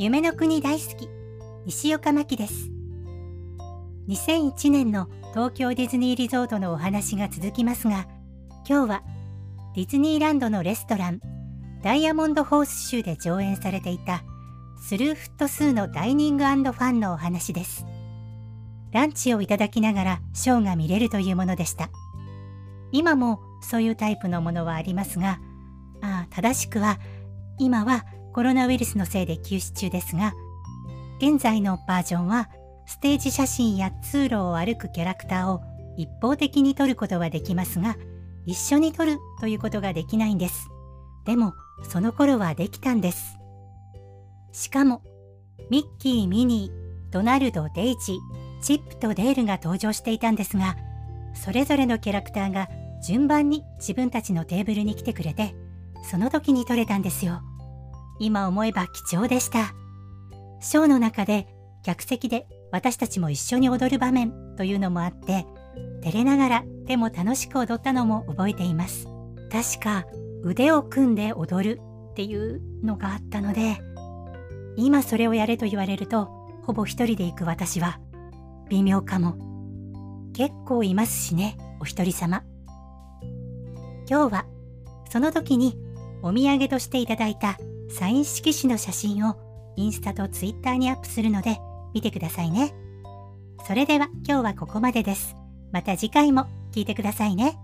夢の国大好き西岡真希です。2001年の東京ディズニーリゾートのお話が続きますが今日はディズニーランドのレストランダイヤモンドホース州で上演されていたスルーフットスーのダイニングファンのお話です。ランチをいただきながらショーが見れるというものでした。今もそういうタイプのものはありますがあ正しくは今はコロナウイルスのせいで休止中ですが、現在のバージョンはステージ写真や通路を歩くキャラクターを一方的に撮ることはできますが、一緒に撮るということができないんです。でも、その頃はできたんです。しかも、ミッキー、ミニー、ドナルド、デイジー、チップとデールが登場していたんですが、それぞれのキャラクターが順番に自分たちのテーブルに来てくれて、その時に撮れたんですよ。今思えば貴重でした。ショーの中で客席で私たちも一緒に踊る場面というのもあって、照れながらでも楽しく踊ったのも覚えています。確か腕を組んで踊るっていうのがあったので、今それをやれと言われると、ほぼ一人で行く私は微妙かも。結構いますしね、お一人様。今日はその時にお土産としていただいたサイン色紙の写真をインスタとツイッターにアップするので見てくださいね。それでは今日はここまでです。また次回も聞いてくださいね。